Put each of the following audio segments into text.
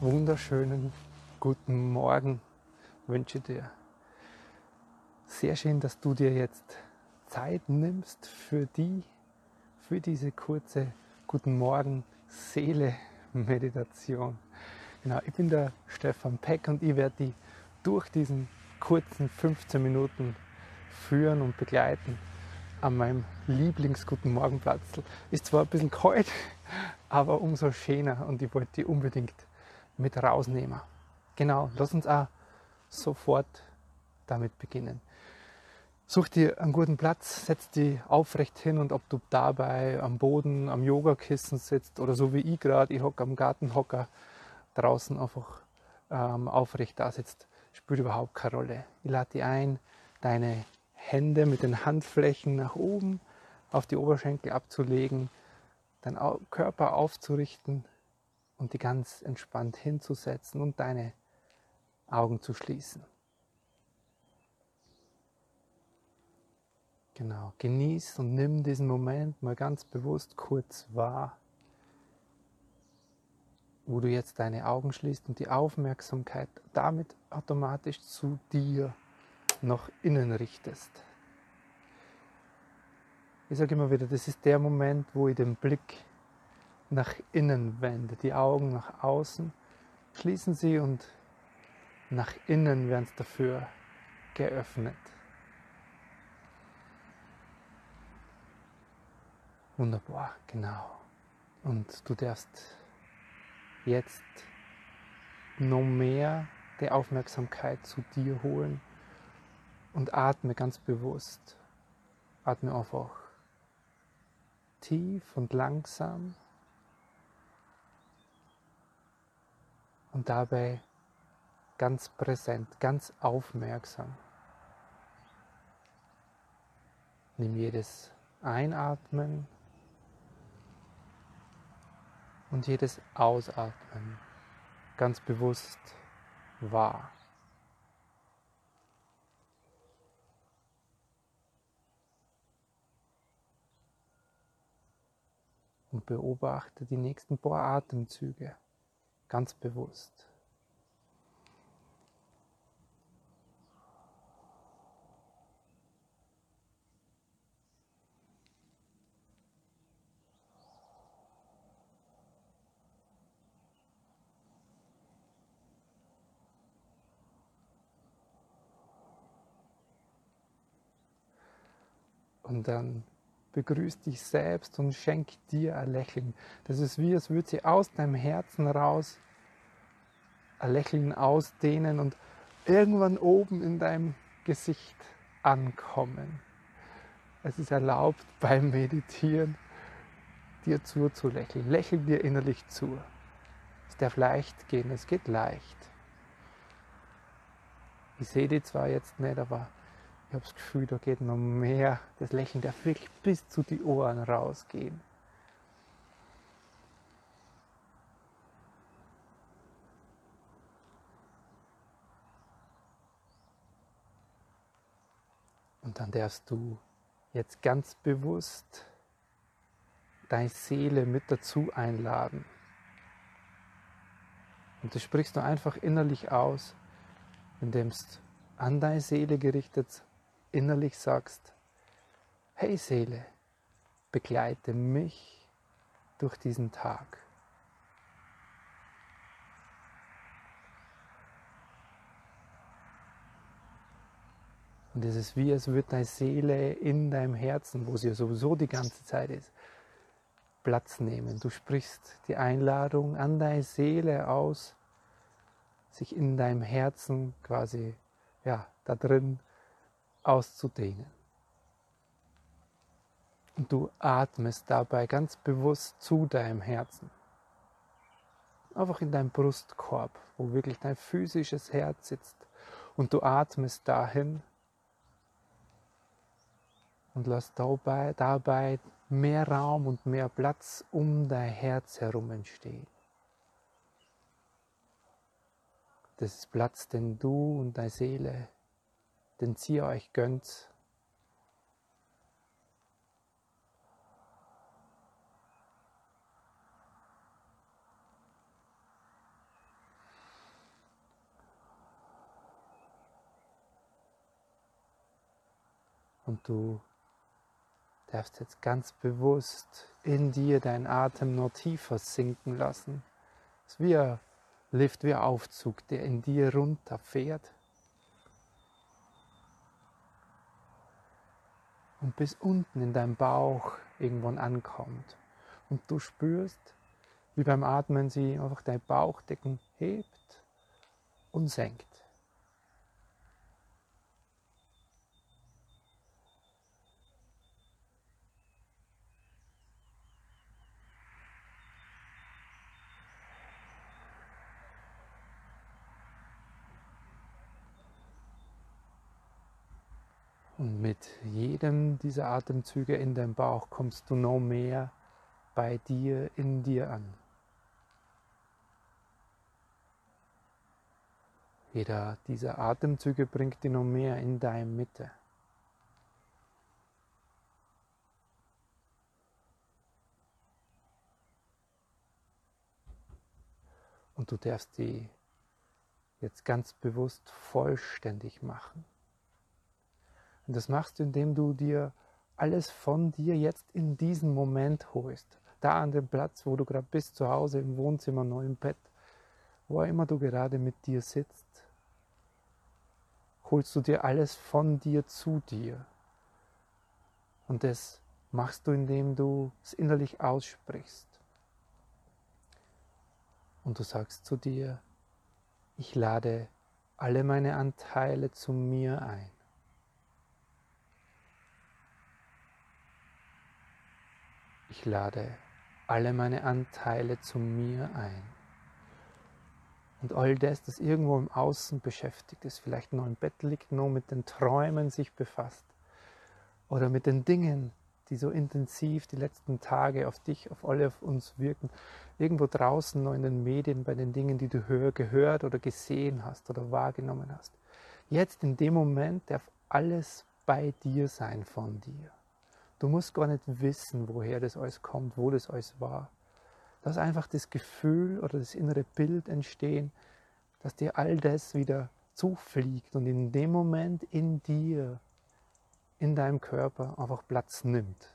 wunderschönen guten Morgen wünsche dir. Sehr schön, dass du dir jetzt Zeit nimmst für die, für diese kurze Guten Morgen Seele Meditation. Genau, ich bin der Stefan Peck und ich werde die durch diesen kurzen 15 Minuten führen und begleiten an meinem Lieblings-Guten Morgenplatz. Ist zwar ein bisschen kalt, aber umso schöner und ich wollte die unbedingt mit rausnehmen. Genau, lass uns auch sofort damit beginnen. Such dir einen guten Platz, setz dich aufrecht hin und ob du dabei am Boden, am Yogakissen sitzt oder so wie ich gerade, ich hocke am Gartenhocker draußen einfach ähm, aufrecht da sitzt, spielt überhaupt keine Rolle. Ich lade dich ein, deine Hände mit den Handflächen nach oben auf die Oberschenkel abzulegen, deinen Körper aufzurichten, und die ganz entspannt hinzusetzen und deine Augen zu schließen. Genau, genieß und nimm diesen Moment mal ganz bewusst kurz wahr, wo du jetzt deine Augen schließt und die Aufmerksamkeit damit automatisch zu dir nach innen richtest. Ich sage immer wieder, das ist der Moment, wo ich den Blick nach innen wende, die Augen nach außen, schließen sie und nach innen werden es dafür geöffnet. Wunderbar, genau. Und du darfst jetzt noch mehr die Aufmerksamkeit zu dir holen und atme ganz bewusst. Atme einfach tief und langsam und dabei ganz präsent, ganz aufmerksam. Nimm jedes Einatmen und jedes Ausatmen ganz bewusst wahr. Und beobachte die nächsten paar Atemzüge ganz bewusst. Und dann begrüß dich selbst und schenk dir ein Lächeln. Das ist wie, als würde sie aus deinem Herzen raus ein Lächeln ausdehnen und irgendwann oben in deinem Gesicht ankommen. Es ist erlaubt beim Meditieren dir zuzulächeln. Lächeln dir innerlich zu. Es darf leicht gehen, es geht leicht. Ich sehe die zwar jetzt nicht, aber ich habe das Gefühl, da geht noch mehr. Das Lächeln darf wirklich bis zu die Ohren rausgehen. Und dann darfst du jetzt ganz bewusst deine Seele mit dazu einladen. Und das sprichst du einfach innerlich aus, indem du an deine Seele gerichtet innerlich sagst, hey Seele, begleite mich durch diesen Tag. Und es ist wie, als würde deine Seele in deinem Herzen, wo sie ja sowieso die ganze Zeit ist, Platz nehmen. Du sprichst die Einladung an deine Seele aus, sich in deinem Herzen quasi, ja, da drin auszudehnen. Und du atmest dabei ganz bewusst zu deinem Herzen. einfach in deinem Brustkorb, wo wirklich dein physisches Herz sitzt. Und du atmest dahin und lass dabei, dabei mehr Raum und mehr Platz um dein Herz herum entstehen. Das ist Platz, den du und deine Seele, den sie euch gönnt. Und du darfst jetzt ganz bewusst in dir deinen Atem noch tiefer sinken lassen. Es ist wie ein Lift, wie ein Aufzug, der in dir runterfährt. Und bis unten in deinem Bauch irgendwann ankommt. Und du spürst, wie beim Atmen sie einfach dein Bauchdecken hebt und senkt. Und mit jedem dieser Atemzüge in deinem Bauch kommst du noch mehr bei dir, in dir an. Jeder dieser Atemzüge bringt dich noch mehr in deine Mitte. Und du darfst die jetzt ganz bewusst vollständig machen. Und das machst du, indem du dir alles von dir jetzt in diesen Moment holst. Da an dem Platz, wo du gerade bist, zu Hause, im Wohnzimmer, neu im Bett, wo immer du gerade mit dir sitzt, holst du dir alles von dir zu dir. Und das machst du, indem du es innerlich aussprichst. Und du sagst zu dir, ich lade alle meine Anteile zu mir ein. Ich lade alle meine Anteile zu mir ein. Und all das, das irgendwo im Außen beschäftigt ist, vielleicht noch im Bett liegt, nur mit den Träumen sich befasst oder mit den Dingen, die so intensiv die letzten Tage auf dich, auf alle auf uns wirken, irgendwo draußen noch in den Medien bei den Dingen, die du hör, gehört oder gesehen hast oder wahrgenommen hast. Jetzt in dem Moment darf alles bei dir sein von dir. Du musst gar nicht wissen, woher das alles kommt, wo das alles war. Lass einfach das Gefühl oder das innere Bild entstehen, dass dir all das wieder zufliegt und in dem Moment in dir, in deinem Körper einfach Platz nimmt.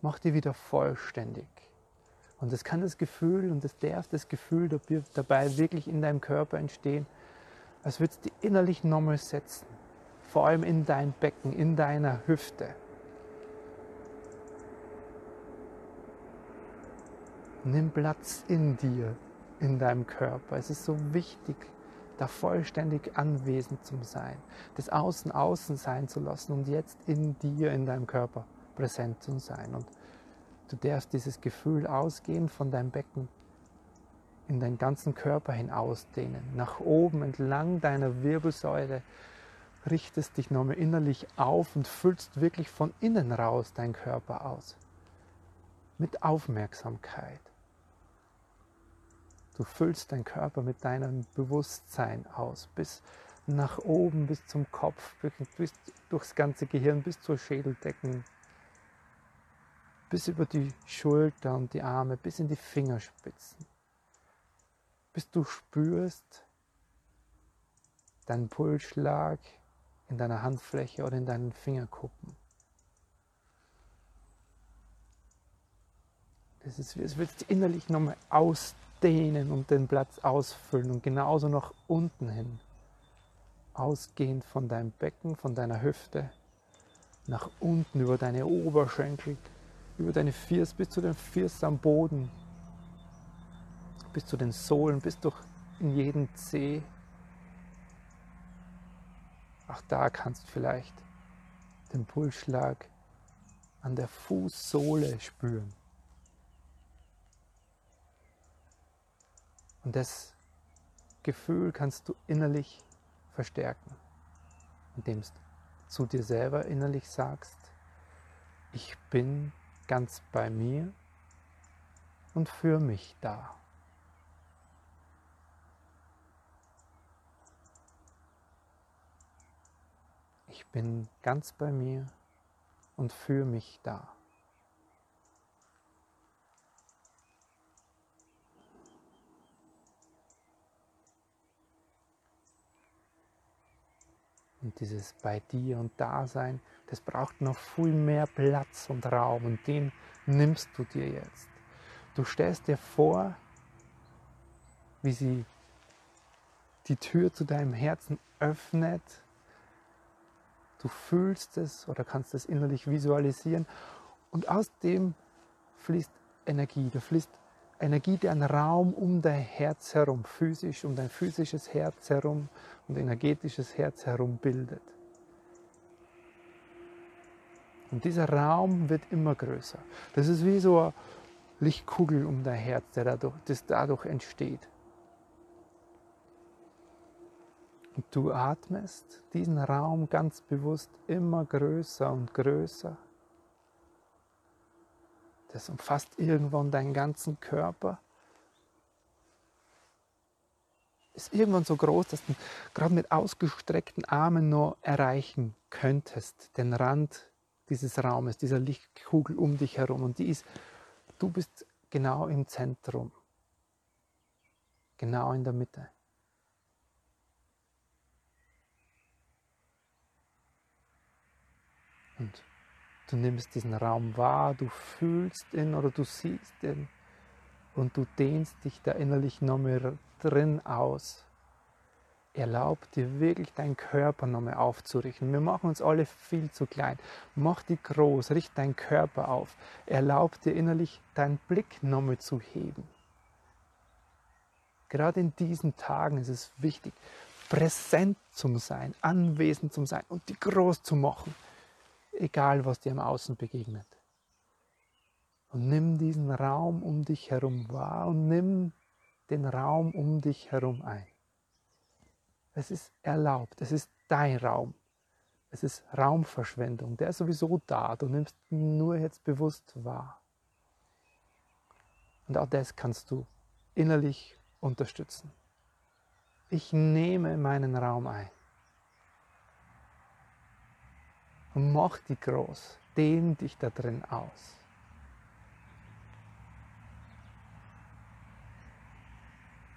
Mach dir wieder vollständig. Und das kann das Gefühl und das darf das Gefühl dabei wirklich in deinem Körper entstehen, als würdest du innerlich nochmal setzen vor allem in dein Becken, in deiner Hüfte. Nimm Platz in dir, in deinem Körper. Es ist so wichtig, da vollständig anwesend zu sein, das Außen außen sein zu lassen und jetzt in dir, in deinem Körper präsent zu sein. Und du darfst dieses Gefühl ausgehen von deinem Becken in deinen ganzen Körper hin ausdehnen, nach oben entlang deiner Wirbelsäule richtest dich nochmal innerlich auf und füllst wirklich von innen raus deinen Körper aus. Mit Aufmerksamkeit. Du füllst deinen Körper mit deinem Bewusstsein aus, bis nach oben, bis zum Kopf, bis durchs ganze Gehirn, bis zur Schädeldecken, bis über die Schulter und die Arme, bis in die Fingerspitzen. Bis du spürst deinen Pulsschlag, in deiner Handfläche oder in deinen Fingerkuppen. Das ist, es du innerlich nochmal ausdehnen und den Platz ausfüllen und genauso nach unten hin. Ausgehend von deinem Becken, von deiner Hüfte, nach unten über deine Oberschenkel, über deine Fiers bis zu den Fiers am Boden, bis zu den Sohlen, bis durch in jeden Zeh, auch da kannst du vielleicht den Pulsschlag an der Fußsohle spüren. Und das Gefühl kannst du innerlich verstärken, indem du zu dir selber innerlich sagst, ich bin ganz bei mir und für mich da. Ich bin ganz bei mir und für mich da. Und dieses bei dir und Dasein, das braucht noch viel mehr Platz und Raum und den nimmst du dir jetzt. Du stellst dir vor, wie sie die Tür zu deinem Herzen öffnet. Du fühlst es oder kannst es innerlich visualisieren und aus dem fließt Energie. Da fließt Energie, die einen Raum um dein Herz herum, physisch, um dein physisches Herz herum und energetisches Herz herum bildet. Und dieser Raum wird immer größer. Das ist wie so eine Lichtkugel um dein Herz, der dadurch, das dadurch entsteht. Und du atmest diesen Raum ganz bewusst immer größer und größer. Das umfasst irgendwann deinen ganzen Körper. Ist irgendwann so groß, dass du gerade mit ausgestreckten Armen nur erreichen könntest, den Rand dieses Raumes, dieser Lichtkugel um dich herum. Und die ist, du bist genau im Zentrum, genau in der Mitte. Und Du nimmst diesen Raum wahr, du fühlst ihn oder du siehst ihn und du dehnst dich da innerlich noch mehr drin aus. Erlaub dir wirklich deinen Körper noch mehr aufzurichten. Wir machen uns alle viel zu klein. Mach die groß, richte deinen Körper auf. Erlaub dir innerlich deinen Blick noch mehr zu heben. Gerade in diesen Tagen ist es wichtig, präsent zu sein, anwesend zu sein und die groß zu machen egal was dir im Außen begegnet. Und nimm diesen Raum um dich herum wahr und nimm den Raum um dich herum ein. Es ist erlaubt, es ist dein Raum. Es ist Raumverschwendung, der ist sowieso da, du nimmst ihn nur jetzt bewusst wahr. Und auch das kannst du innerlich unterstützen. Ich nehme meinen Raum ein. Und mach die groß. Dehn dich da drin aus.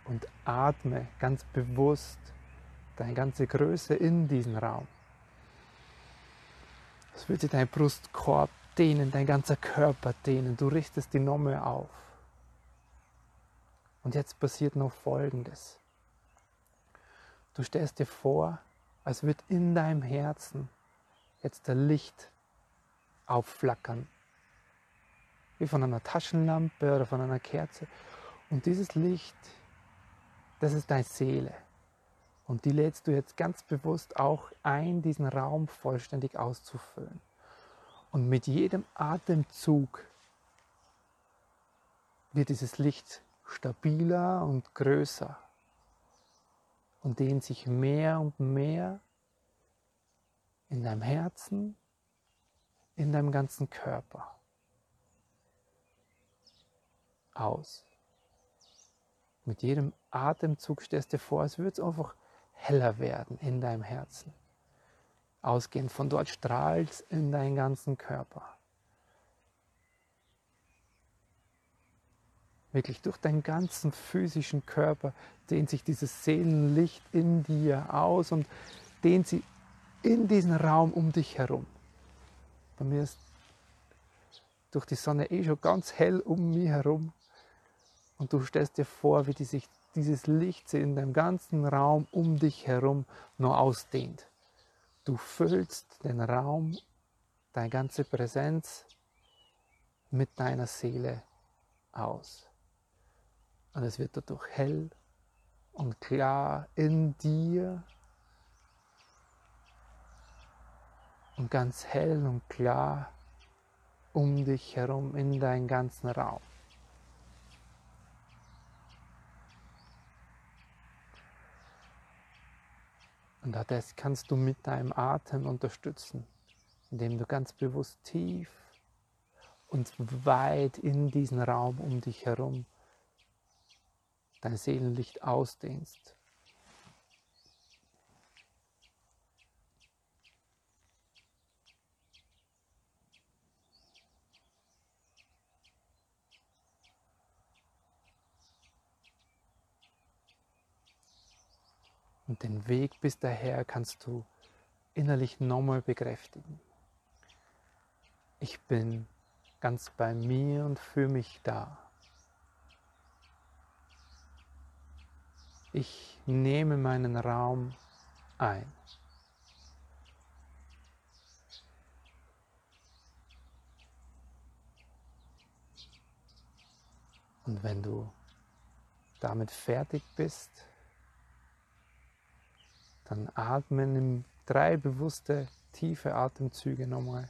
Und atme ganz bewusst deine ganze Größe in diesen Raum. Es wird sich dein Brustkorb dehnen, dein ganzer Körper dehnen. Du richtest die Nomme auf. Und jetzt passiert noch Folgendes. Du stellst dir vor, als wird in deinem Herzen jetzt der Licht aufflackern. Wie von einer Taschenlampe oder von einer Kerze. Und dieses Licht, das ist deine Seele. Und die lädst du jetzt ganz bewusst auch ein, diesen Raum vollständig auszufüllen. Und mit jedem Atemzug wird dieses Licht stabiler und größer und dehnt sich mehr und mehr in deinem Herzen, in deinem ganzen Körper aus. Mit jedem Atemzug stellst du dir vor, es wird einfach heller werden in deinem Herzen. Ausgehend von dort strahlt es in deinen ganzen Körper. Wirklich durch deinen ganzen physischen Körper dehnt sich dieses Seelenlicht in dir aus und dehnt sich in diesen Raum um dich herum. Bei mir ist durch die Sonne eh schon ganz hell um mich herum. Und du stellst dir vor, wie die sich dieses Licht in deinem ganzen Raum um dich herum noch ausdehnt. Du füllst den Raum, deine ganze Präsenz mit deiner Seele aus. Und es wird dadurch hell und klar in dir und ganz hell und klar um dich herum in deinen ganzen Raum. Und das kannst du mit deinem Atem unterstützen, indem du ganz bewusst tief und weit in diesen Raum um dich herum dein Seelenlicht ausdehnst. Und den Weg bis daher kannst du innerlich nochmal bekräftigen. Ich bin ganz bei mir und für mich da. Ich nehme meinen Raum ein. Und wenn du damit fertig bist, dann atmen in drei bewusste, tiefe Atemzüge nochmal.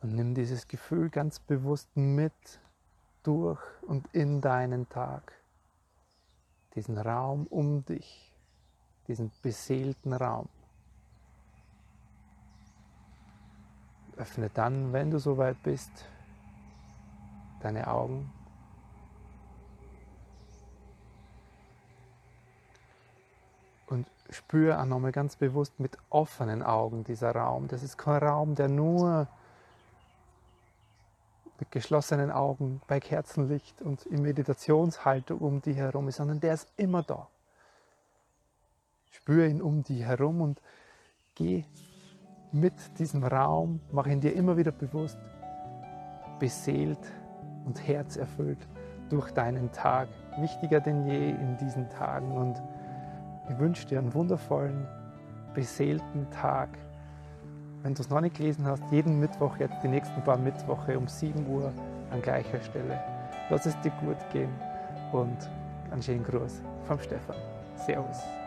Und nimm dieses Gefühl ganz bewusst mit durch und in deinen Tag. Diesen Raum um dich diesen beseelten Raum. Öffne dann, wenn du soweit bist, deine Augen. Und spüre auch nochmal ganz bewusst mit offenen Augen dieser Raum. Das ist kein Raum, der nur mit geschlossenen Augen bei Kerzenlicht und in Meditationshaltung um dich herum ist, sondern der ist immer da. Spür ihn um dich herum und geh mit diesem Raum, mach ihn dir immer wieder bewusst, beseelt und herzerfüllt durch deinen Tag. Wichtiger denn je in diesen Tagen. Und ich wünsche dir einen wundervollen, beseelten Tag. Wenn du es noch nicht gelesen hast, jeden Mittwoch, jetzt die nächsten paar Mittwoche um 7 Uhr an gleicher Stelle. Lass es dir gut gehen und einen schönen Gruß vom Stefan. Servus.